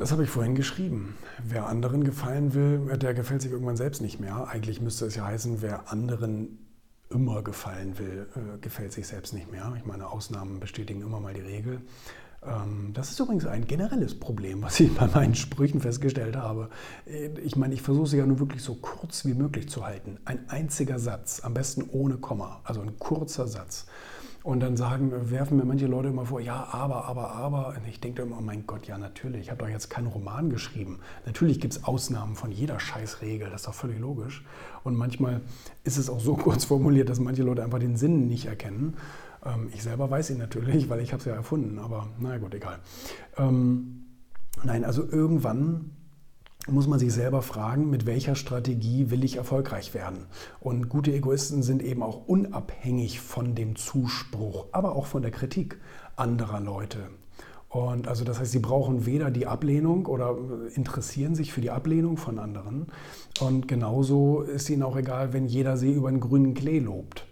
Das habe ich vorhin geschrieben. Wer anderen gefallen will, der gefällt sich irgendwann selbst nicht mehr. Eigentlich müsste es ja heißen, wer anderen immer gefallen will, äh, gefällt sich selbst nicht mehr. Ich meine, Ausnahmen bestätigen immer mal die Regel. Ähm, das ist übrigens ein generelles Problem, was ich bei meinen Sprüchen festgestellt habe. Äh, ich meine, ich versuche sie ja nur wirklich so kurz wie möglich zu halten. Ein einziger Satz, am besten ohne Komma, also ein kurzer Satz. Und dann sagen, werfen mir manche Leute immer vor, ja, aber, aber, aber. Und ich denke immer, oh mein Gott, ja, natürlich. Ich habe doch jetzt keinen Roman geschrieben. Natürlich gibt es Ausnahmen von jeder Scheißregel, das ist doch völlig logisch. Und manchmal ist es auch so kurz formuliert, dass manche Leute einfach den Sinn nicht erkennen. Ähm, ich selber weiß ihn natürlich, weil ich habe es ja erfunden, aber naja gut, egal. Ähm, nein, also irgendwann muss man sich selber fragen, mit welcher Strategie will ich erfolgreich werden. Und gute Egoisten sind eben auch unabhängig von dem Zuspruch, aber auch von der Kritik anderer Leute. Und also das heißt, sie brauchen weder die Ablehnung oder interessieren sich für die Ablehnung von anderen. Und genauso ist ihnen auch egal, wenn jeder sie über den grünen Klee lobt.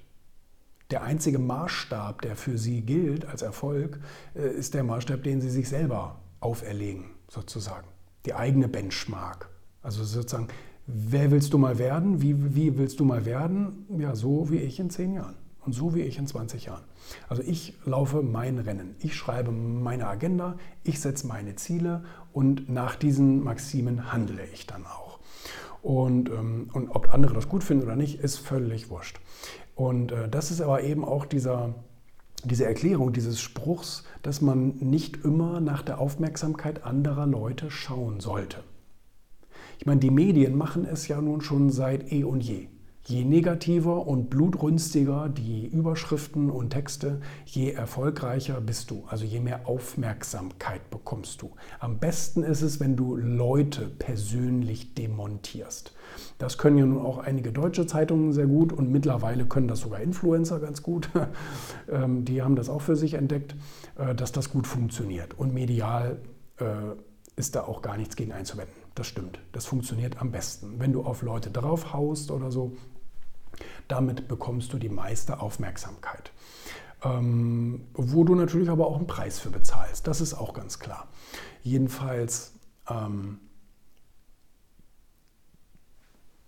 Der einzige Maßstab, der für sie gilt als Erfolg, äh, ist der Maßstab, den sie sich selber auferlegen, sozusagen die eigene Benchmark. Also sozusagen, wer willst du mal werden? Wie, wie willst du mal werden? Ja, so wie ich in zehn Jahren und so wie ich in 20 Jahren. Also ich laufe mein Rennen, ich schreibe meine Agenda, ich setze meine Ziele und nach diesen Maximen handle ich dann auch. Und, ähm, und ob andere das gut finden oder nicht, ist völlig wurscht. Und äh, das ist aber eben auch dieser, diese Erklärung dieses Spruchs, dass man nicht immer nach der Aufmerksamkeit anderer Leute schauen sollte. Ich meine, die Medien machen es ja nun schon seit eh und je. Je negativer und blutrünstiger die Überschriften und Texte, je erfolgreicher bist du, also je mehr Aufmerksamkeit bekommst du. Am besten ist es, wenn du Leute persönlich demontierst. Das können ja nun auch einige deutsche Zeitungen sehr gut und mittlerweile können das sogar Influencer ganz gut. Ähm, die haben das auch für sich entdeckt, äh, dass das gut funktioniert. Und medial äh, ist da auch gar nichts gegen einzuwenden. Das stimmt. Das funktioniert am besten. Wenn du auf Leute draufhaust oder so, damit bekommst du die meiste Aufmerksamkeit. Ähm, wo du natürlich aber auch einen Preis für bezahlst. Das ist auch ganz klar. Jedenfalls, ähm,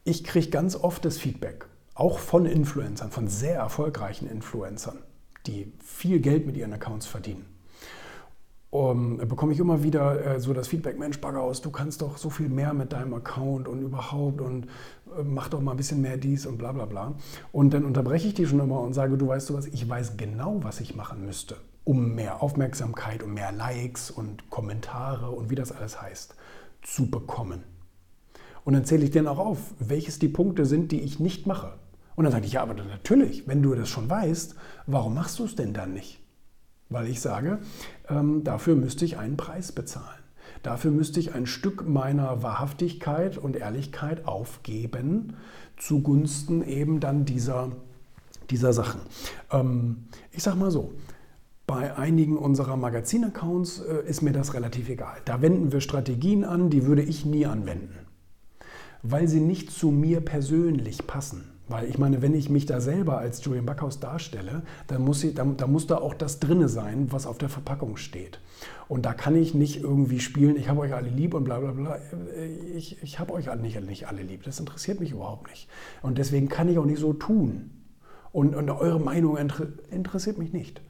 ich kriege ganz oft das Feedback, auch von Influencern, von sehr erfolgreichen Influencern, die viel Geld mit ihren Accounts verdienen um, bekomme ich immer wieder äh, so das Feedback, Mensch, Baggerhaus, du kannst doch so viel mehr mit deinem Account und überhaupt und mach doch mal ein bisschen mehr dies und bla bla bla. Und dann unterbreche ich die schon immer und sage, du weißt du was, ich weiß genau, was ich machen müsste, um mehr Aufmerksamkeit und mehr Likes und Kommentare und wie das alles heißt, zu bekommen. Und dann zähle ich denen auch auf, welches die Punkte sind, die ich nicht mache. Und dann sage ich, ja, aber natürlich, wenn du das schon weißt, warum machst du es denn dann nicht? Weil ich sage, ähm, dafür müsste ich einen Preis bezahlen. Dafür müsste ich ein Stück meiner Wahrhaftigkeit und Ehrlichkeit aufgeben, zugunsten eben dann dieser, dieser Sachen. Ähm, ich sage mal so, bei einigen unserer Magazin-Accounts äh, ist mir das relativ egal. Da wenden wir Strategien an, die würde ich nie anwenden, weil sie nicht zu mir persönlich passen. Weil ich meine, wenn ich mich da selber als Julian Backhaus darstelle, dann muss, ich, dann, dann muss da auch das drinne sein, was auf der Verpackung steht. Und da kann ich nicht irgendwie spielen, ich habe euch alle lieb und bla bla bla. Ich, ich habe euch nicht, nicht alle lieb. Das interessiert mich überhaupt nicht. Und deswegen kann ich auch nicht so tun. Und, und eure Meinung interessiert mich nicht.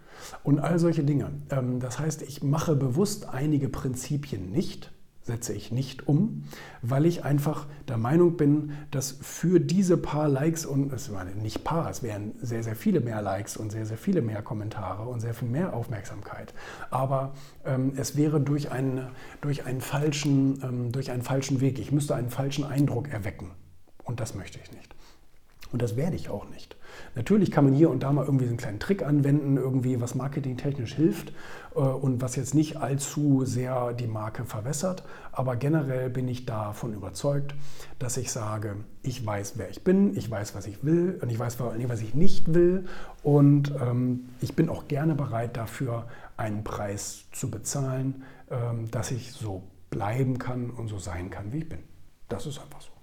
Und all solche Dinge. Ähm, das heißt, ich mache bewusst einige Prinzipien nicht setze ich nicht um, weil ich einfach der Meinung bin, dass für diese paar Likes und es waren nicht paar, es wären sehr, sehr viele mehr Likes und sehr, sehr viele mehr Kommentare und sehr viel mehr Aufmerksamkeit. Aber ähm, es wäre durch einen, durch, einen falschen, ähm, durch einen falschen Weg. Ich müsste einen falschen Eindruck erwecken. Und das möchte ich nicht. Und das werde ich auch nicht. Natürlich kann man hier und da mal irgendwie so einen kleinen Trick anwenden, irgendwie was marketingtechnisch hilft äh, und was jetzt nicht allzu sehr die Marke verwässert. Aber generell bin ich davon überzeugt, dass ich sage, ich weiß, wer ich bin, ich weiß, was ich will und ich weiß vor allem, was ich nicht will. Und ähm, ich bin auch gerne bereit dafür, einen Preis zu bezahlen, ähm, dass ich so bleiben kann und so sein kann, wie ich bin. Das ist einfach so.